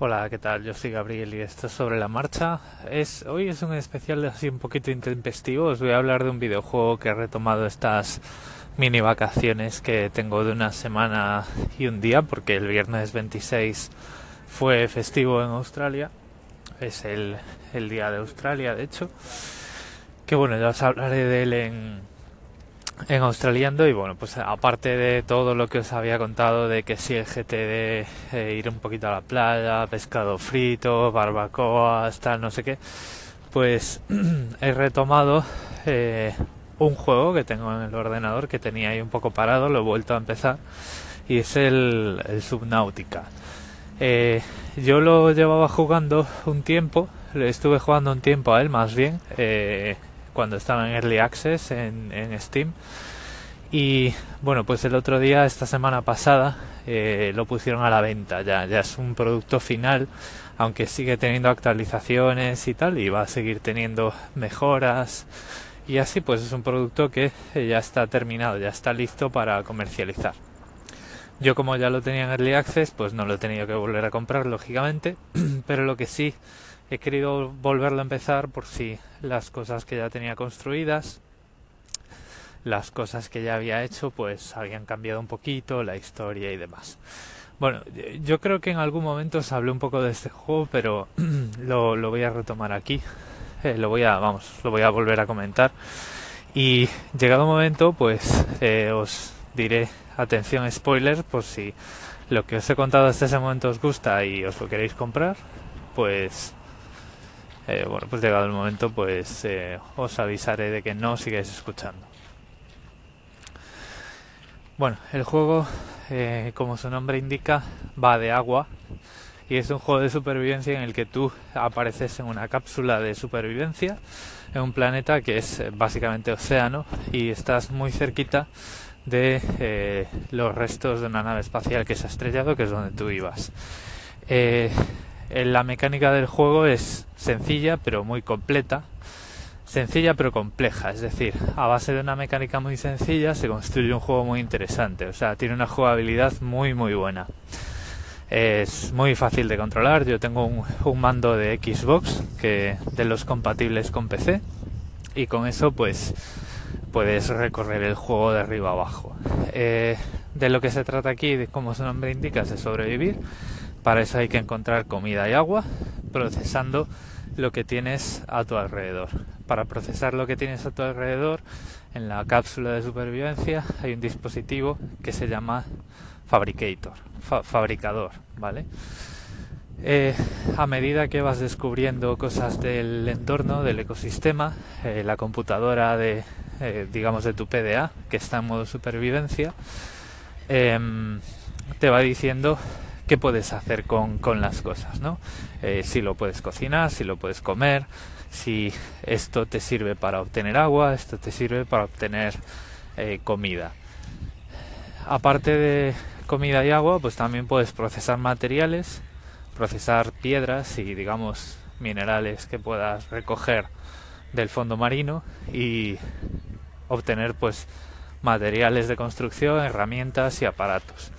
Hola, ¿qué tal? Yo soy Gabriel y esto es sobre la marcha. Es, hoy es un especial así un poquito intempestivo. Os voy a hablar de un videojuego que he retomado estas mini vacaciones que tengo de una semana y un día, porque el viernes 26 fue festivo en Australia. Es el, el día de Australia, de hecho. Que bueno, ya os hablaré de él en, en Australiando y bueno, pues aparte de todo lo que os había contado de que si el GTD, eh, ir un poquito a la playa, pescado frito, barbacoa, tal, no sé qué, pues he retomado eh, un juego que tengo en el ordenador que tenía ahí un poco parado, lo he vuelto a empezar y es el, el Subnautica. Eh, yo lo llevaba jugando un tiempo, le estuve jugando un tiempo a él más bien, eh, cuando estaba en Early Access en, Steam. Y bueno, pues el otro día, esta semana pasada, eh, lo pusieron a la venta. Ya, ya es un producto final, aunque sigue teniendo actualizaciones y tal, y va a seguir teniendo mejoras. Y así, pues es un producto que ya está terminado, ya está listo para comercializar. Yo como ya lo tenía en Early Access, pues no lo he tenido que volver a comprar, lógicamente, pero lo que sí he querido volverlo a empezar por si las cosas que ya tenía construidas, las cosas que ya había hecho, pues habían cambiado un poquito, la historia y demás. Bueno, yo creo que en algún momento os hablé un poco de este juego, pero lo, lo voy a retomar aquí. Eh, lo voy a, vamos, lo voy a volver a comentar. Y llegado un momento, pues eh, os diré, atención spoiler, por si lo que os he contado hasta ese momento os gusta y os lo queréis comprar, pues eh, bueno, pues llegado el momento, pues eh, os avisaré de que no sigáis escuchando. Bueno, el juego, eh, como su nombre indica, va de agua y es un juego de supervivencia en el que tú apareces en una cápsula de supervivencia en un planeta que es básicamente océano y estás muy cerquita de los restos de una nave espacial que se ha estrellado, que es donde tú ibas. La mecánica del juego es sencilla pero muy completa. Sencilla pero compleja, es decir, a base de una mecánica muy sencilla se construye un juego muy interesante, o sea, tiene una jugabilidad muy muy buena. Es muy fácil de controlar, yo tengo un, mando de Xbox que de los compatibles con PC y con eso pues puedes recorrer el juego de arriba abajo. Eh, de lo que se trata aquí, como su nombre indica, es de sobrevivir para eso hay que encontrar comida y agua, procesando lo que tienes a tu alrededor. Para procesar lo que tienes a tu alrededor, en la cápsula de supervivencia hay un dispositivo que se llama Fabricator, fabricador, ¿vale? Eh, a medida que vas descubriendo cosas del entorno, del ecosistema, eh, la computadora de, eh, digamos, de tu PDA, que está en modo supervivencia, em, te va diciendo qué puedes hacer con, las cosas, ¿no? Eh, si lo puedes cocinar, si lo puedes comer, si esto te sirve para obtener agua, esto te sirve para obtener eh, comida. Aparte de comida y agua, pues también puedes procesar materiales, procesar piedras y digamos minerales que puedas recoger del fondo marino y obtener pues materiales de construcción, herramientas y aparatos.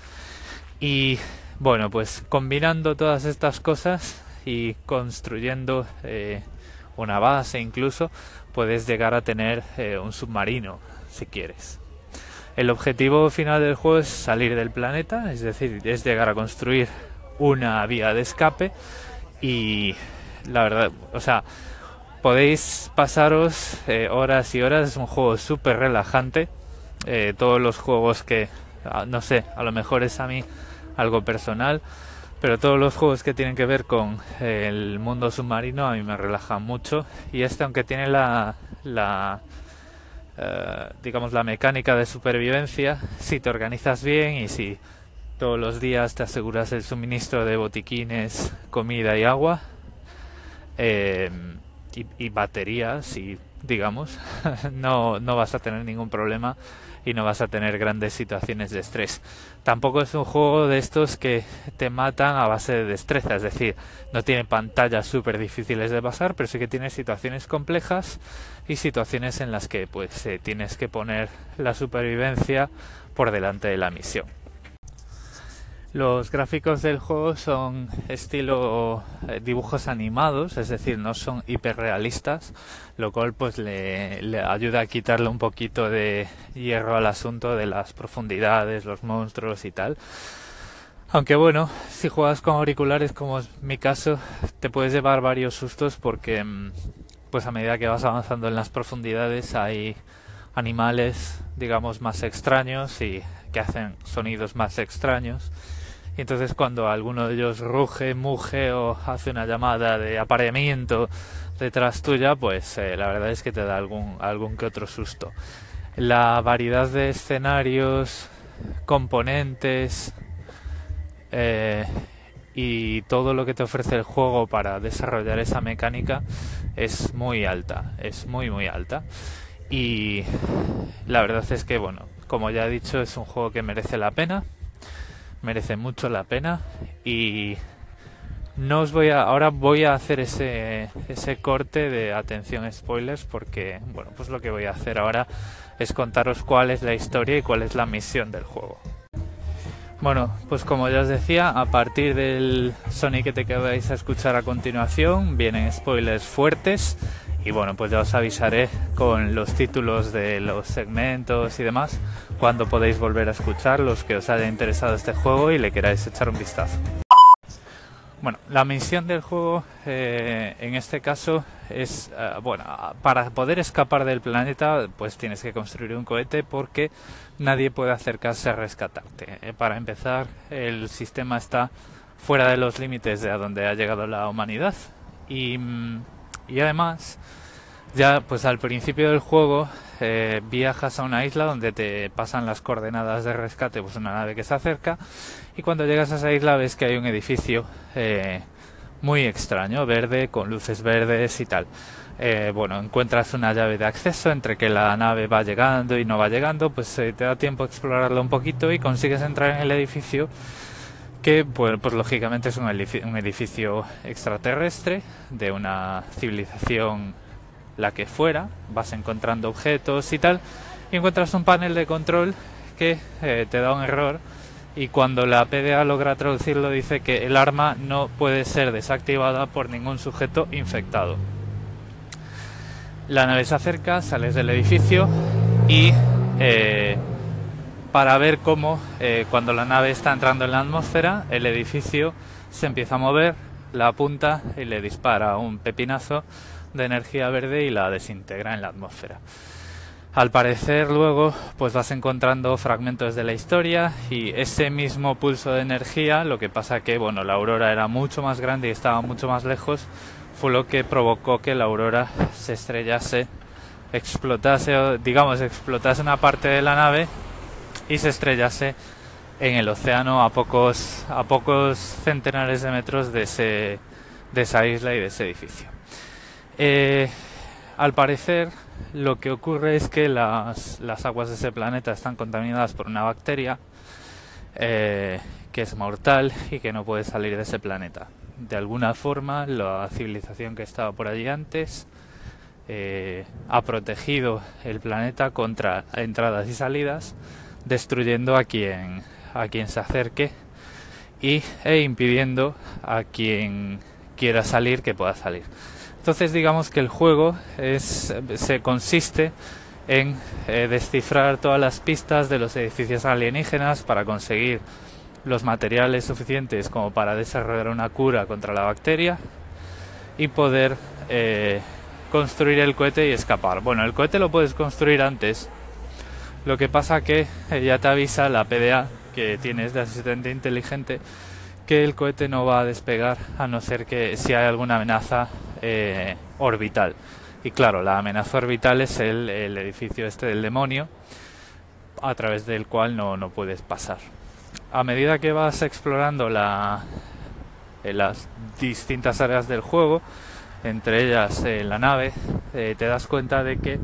Y bueno, pues combinando todas estas cosas y construyendo eh, una base incluso, puedes llegar a tener eh, un submarino si quieres. El objetivo final del juego es salir del planeta, es decir, es llegar a construir una vía de escape y la verdad, o sea, podéis pasaros eh, horas y horas, es un juego súper relajante. todos los juegos que, ah, no sé, a lo mejor es a mí algo personal, pero todos los juegos que tienen que ver con el mundo submarino a mí me relajan mucho. Y este aunque tiene la, la eh, digamos la mecánica de supervivencia, si te organizas bien y si todos los días te aseguras el suministro de botiquines, comida y agua eh, y, y baterías y digamos no, no vas a tener ningún problema y no vas a tener grandes situaciones de estrés. Tampoco es un juego de estos que te matan a base de destreza, es decir, no tiene pantallas súper difíciles de pasar, pero sí que tiene situaciones complejas y situaciones en las que pues eh, tienes que poner la supervivencia por delante de la misión. Los gráficos del juego son estilo eh, dibujos animados, es decir, no son hiperrealistas, lo cual pues le, ayuda a quitarle un poquito de hierro al asunto de las profundidades, los monstruos y tal. Aunque bueno, si juegas con auriculares como es mi caso, te puedes llevar varios sustos porque mm, pues a medida que vas avanzando en las profundidades hay animales, digamos, más extraños y que hacen sonidos más extraños. Y entonces cuando alguno de ellos ruge, muge o hace una llamada de apareamiento detrás tuya, pues eh, la verdad es que te da algún, algún que otro susto. La variedad de escenarios, componentes eh, y todo lo que te ofrece el juego para desarrollar esa mecánica es muy alta, es muy muy alta. Y la verdad es que, bueno, como ya he dicho, es un juego que merece la pena, merece mucho la pena y no os voy a ahora voy a hacer ese ese corte de atención spoilers porque bueno pues lo que voy a hacer ahora es contaros cuál es la historia y cuál es la misión del juego. Bueno pues como ya os decía a partir del Sonic que te vais a escuchar a continuación vienen spoilers fuertes y bueno, pues ya os avisaré con los títulos de los segmentos y demás cuando podéis volver a escuchar los que os haya interesado este juego y le queráis echar un vistazo. Bueno, la misión del juego eh, en este caso es, eh, bueno, para poder escapar del planeta pues tienes que construir un cohete porque nadie puede acercarse a rescatarte. Eh, para empezar, el sistema está fuera de los límites de a donde ha llegado la humanidad y... Mm, y además, ya pues al principio del juego eh, viajas a una isla donde te pasan las coordenadas de rescate, pues una nave que se acerca, y cuando llegas a esa isla ves que hay un edificio eh, muy extraño, verde, con luces verdes y tal. Eh, bueno, encuentras una llave de acceso entre que la nave va llegando y no va llegando, pues te da tiempo a explorarlo un poquito y consigues entrar en el edificio que pues, pues lógicamente es un edificio, extraterrestre de una civilización la que fuera, vas encontrando objetos y tal, y encuentras un panel de control que eh, te da un error y cuando la PDA logra traducirlo dice que el arma no puede ser desactivada por ningún sujeto infectado. La nave se acerca, sales del edificio y eh, para ver cómo eh, cuando la nave está entrando en la atmósfera el edificio se empieza a mover, la apunta y le dispara un pepinazo de energía verde y la desintegra en la atmósfera. Al parecer luego pues vas encontrando fragmentos de la historia y ese mismo pulso de energía, lo que pasa que bueno, la aurora era mucho más grande y estaba mucho más lejos, fue lo que provocó que la aurora se estrellase, explotase, digamos, explotase una parte de la nave y se estrellase en el océano a pocos, a pocos centenares de metros de, ese, de esa isla y de ese edificio. Eh, al parecer, lo que ocurre es que las, las, aguas de ese planeta están contaminadas por una bacteria eh, que es mortal y que no puede salir de ese planeta. De alguna forma, la civilización que estaba por allí antes eh, ha protegido el planeta contra entradas y salidas destruyendo a quien, a quien se acerque y, e impidiendo a quien quiera salir que pueda salir. Entonces digamos que el juego es, se consiste en eh, descifrar todas las pistas de los edificios alienígenas para conseguir los materiales suficientes como para desarrollar una cura contra la bacteria y poder eh, construir el cohete y escapar. Bueno, el cohete lo puedes construir antes lo que pasa que eh, ya te avisa la PDA que tienes de asistente inteligente que el cohete no va a despegar a no ser que si hay alguna amenaza eh, orbital. Y claro, la amenaza orbital es el, edificio este del demonio a través del cual no, no puedes pasar. A medida que vas explorando eh, las distintas áreas del juego, entre ellas la nave, te das cuenta de que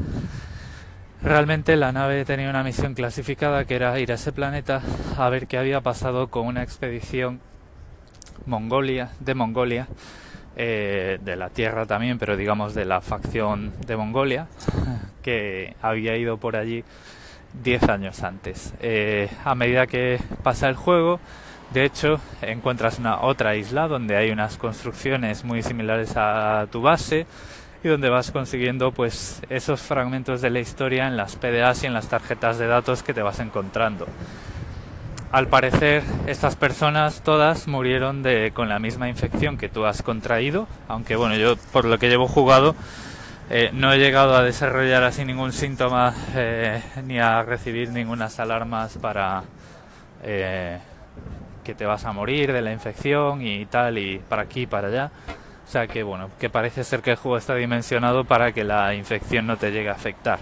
Realmente la nave tenía una misión clasificada que era ir a ese planeta a ver qué había pasado con una expedición Mongolia, de Mongolia, eh, de la Tierra también, pero digamos de la facción de Mongolia, que había ido por allí 10 años antes. Eh, a medida que pasa el juego, De hecho, encuentras una otra isla donde hay unas construcciones muy similares a tu base y donde vas consiguiendo pues esos fragmentos de la historia en las PDAs y en las tarjetas de datos que te vas encontrando. Al parecer, estas personas todas murieron de, con la misma infección que tú has contraído, aunque bueno, yo por lo que llevo jugado eh, no he llegado a desarrollar así ningún síntoma eh, ni a recibir ninguna alarmas para eh, que te vas a morir de la infección y tal, y para aquí y para allá. O sea que bueno, que parece ser que el juego está dimensionado para que la infección no te llegue a afectar.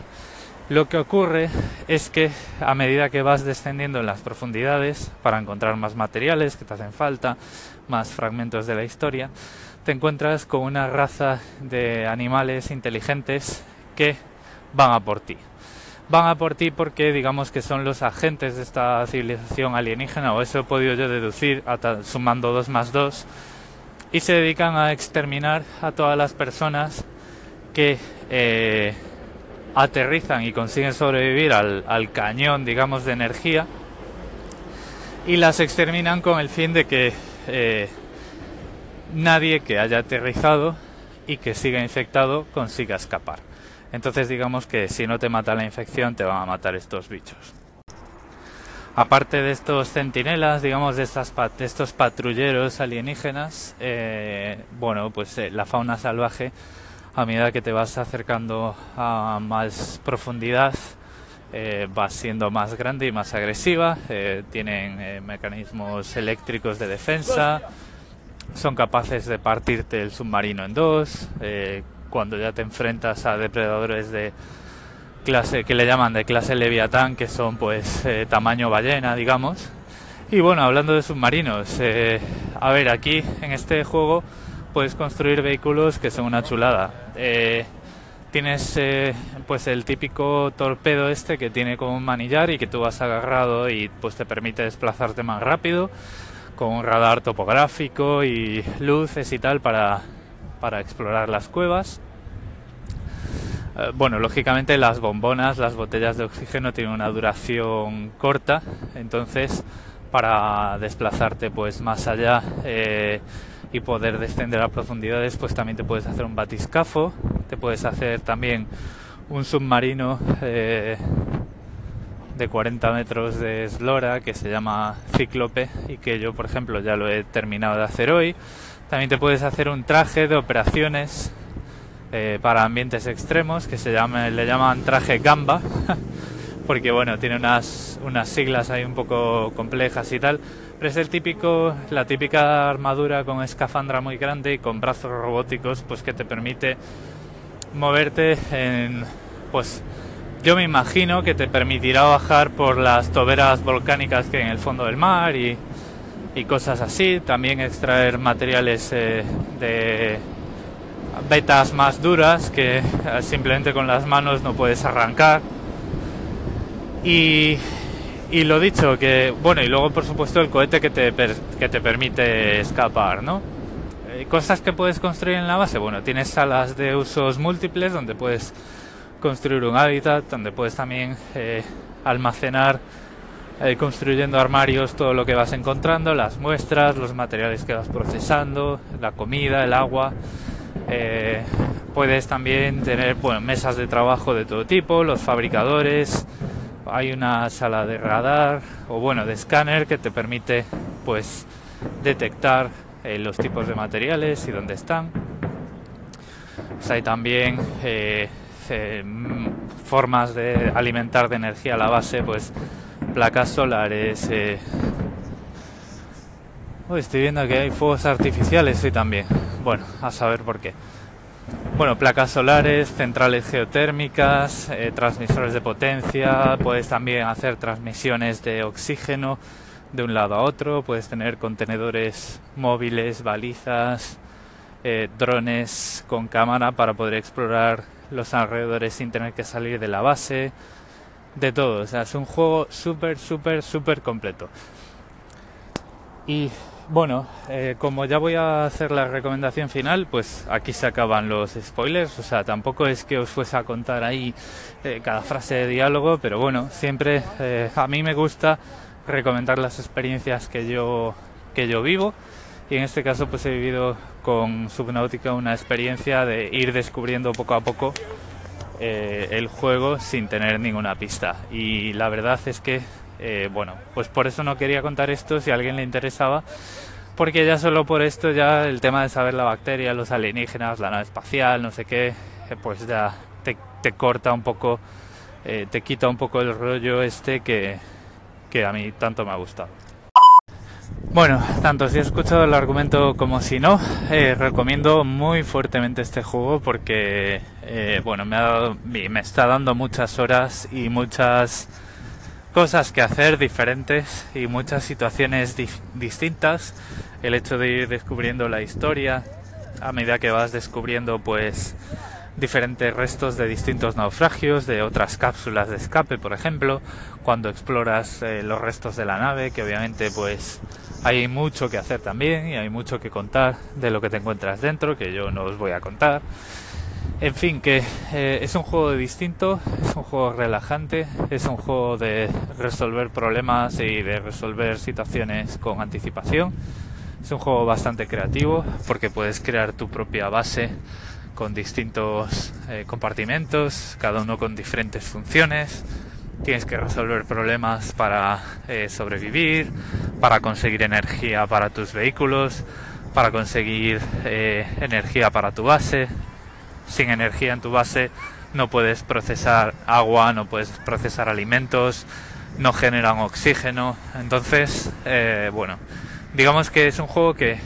Lo que ocurre es que a medida que vas descendiendo en las profundidades para encontrar más materiales que te hacen falta, más fragmentos de la historia, te encuentras con una raza de animales inteligentes que van a por ti van a por ti porque digamos que son los agentes de esta civilización alienígena, o eso he podido yo deducir sumando 2 más 2, y se dedican a exterminar a todas las personas que eh, aterrizan y consiguen sobrevivir al, cañón, digamos, de energía, y las exterminan con el fin de que eh, nadie que haya aterrizado y que siga infectado consiga escapar. Entonces digamos que si no te mata la infección te van a matar estos bichos. Aparte de estos centinelas, digamos, de, estos patrulleros alienígenas, eh, bueno, pues eh, la fauna salvaje, a medida que te vas acercando a más profundidad, eh, va siendo más grande y más agresiva. tienen mecanismos eléctricos de defensa, son capaces de partirte el submarino en dos, cuando ya te enfrentas a depredadores de clase que le llaman de clase Leviatán, que son pues eh, tamaño ballena, digamos. Y bueno, hablando de submarinos, eh, a ver, aquí en este juego puedes construir vehículos que son una chulada. Eh, tienes pues el típico torpedo este que tiene como un manillar y que tú vas agarrado y pues te permite desplazarte más rápido con un radar topográfico y luces y tal para para explorar las cuevas. Eh, bueno, lógicamente las bombonas, las botellas de oxígeno tienen una duración corta, entonces para desplazarte pues más allá eh, y poder descender a profundidades, pues también te puedes hacer un batiscafo, te puedes hacer también un submarino eh, de 40 metros de eslora que se llama Cíclope y que yo por ejemplo ya lo he terminado de hacer hoy. También te puedes hacer un traje de operaciones eh, para ambientes extremos que se le llaman traje gamba, porque bueno, tiene unas, unas siglas ahí un poco complejas y tal, pero es el típico, la típica armadura con escafandra muy grande y con brazos robóticos, pues que te permite moverte en, pues yo me imagino que te permitirá bajar por las toberas volcánicas que hay en el fondo del mar y y cosas así. También extraer materiales eh, de vetas más duras que eh, simplemente con las manos no puedes arrancar. Y, y lo dicho, que bueno, y luego por supuesto el cohete que te, que te permite escapar, ¿no? Eh, cosas que puedes construir en la base, bueno, tienes salas de usos múltiples donde puedes construir un hábitat, donde puedes también almacenar eh, construyendo armarios todo lo que vas encontrando, las muestras, los materiales que vas procesando, la comida, el agua. Eh, puedes también tener mesas de trabajo de todo tipo, los fabricadores, hay una sala de radar o bueno de escáner que te permite pues detectar eh, los tipos de materiales y dónde están. Pues hay también formas de alimentar de energía la base, pues placas solares. Eh. estoy viendo que hay fuegos artificiales y también. Bueno, a saber por qué. Bueno, placas solares, centrales geotérmicas, eh, transmisores de potencia, puedes también hacer transmisiones de oxígeno de un lado a otro, puedes tener contenedores móviles, balizas, eh, drones con cámara para poder explorar los alrededores sin tener que salir de la base, de todo. O sea, es un juego súper, súper, súper completo. Y bueno, eh, como ya voy a hacer la recomendación final, pues aquí se acaban los spoilers. O sea, tampoco es que os fuese a contar ahí eh, cada frase de diálogo, pero bueno, siempre eh, a mí me gusta recomendar las experiencias que yo, que yo vivo y en este caso pues he vivido con Subnautica una experiencia de ir descubriendo poco a poco el juego sin tener ninguna pista y la verdad es que eh, bueno pues por eso no quería contar esto si a alguien le interesaba porque ya solo por esto ya el tema de saber la bacteria, los alienígenas, la nave espacial, no sé qué, eh, pues ya te, corta un poco, te quita un poco el rollo este que, que a mí tanto me ha gustado. Bueno, tanto si he escuchado el argumento como si no, eh, recomiendo muy fuertemente este juego porque, eh, bueno, me, ha me está dando muchas horas y muchas cosas que hacer diferentes y muchas situaciones distintas. El hecho de ir descubriendo la historia a medida que vas descubriendo, pues, diferentes restos de distintos naufragios, de otras cápsulas de escape, por ejemplo, cuando exploras eh, los restos de la nave, que obviamente, pues, hay mucho que hacer también y hay mucho que contar de lo que te encuentras dentro, que yo no os voy a contar. En fin, que eh, es un juego distinto, es un juego relajante, es un juego de resolver problemas y de resolver situaciones con anticipación. Es un juego bastante creativo porque puedes crear tu propia base con distintos eh, compartimentos, cada uno con diferentes funciones tienes que resolver problemas para eh, sobrevivir, para conseguir energía para tus vehículos, para conseguir energía para tu base. Sin energía en tu base no puedes procesar agua, no puedes procesar alimentos, no generan oxígeno. Entonces, eh, bueno, digamos que es un juego que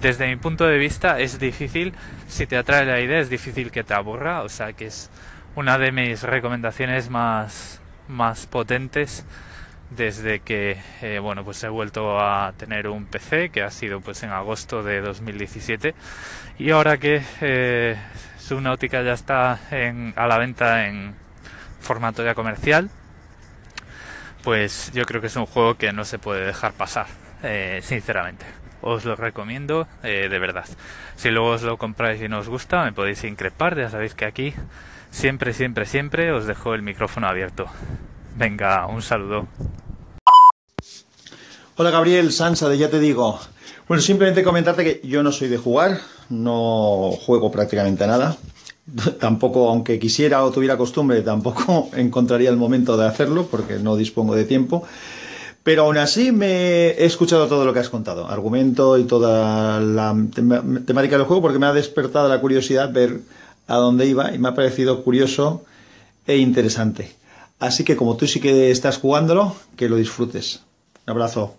desde mi punto de vista es difícil, si te atrae la idea es difícil que te aburra, o sea que es una de mis recomendaciones más más potentes desde que eh, bueno pues he vuelto a tener un PC que ha sido pues en agosto de 2017 y ahora que eh, Subnautica ya está a la venta en formato ya comercial pues yo creo que es un juego que no se puede dejar pasar eh, sinceramente os lo recomiendo eh, de verdad si luego os lo compráis y no os gusta me podéis increpar ya sabéis que aquí siempre, siempre, siempre os dejo el micrófono abierto. Venga, un saludo. Hola Gabriel, Sansa de Ya Te Digo. Bueno, simplemente comentarte que yo no soy de jugar, no juego prácticamente nada. Tampoco, aunque quisiera o tuviera costumbre, tampoco encontraría el momento de hacerlo porque no dispongo de tiempo. Pero aún así me he escuchado todo lo que has contado, argumento y toda la temática del juego porque me ha despertado la curiosidad ver a dónde iba y me ha parecido curioso e interesante. Así que como tú sí que estás jugándolo, que lo disfrutes. Un abrazo.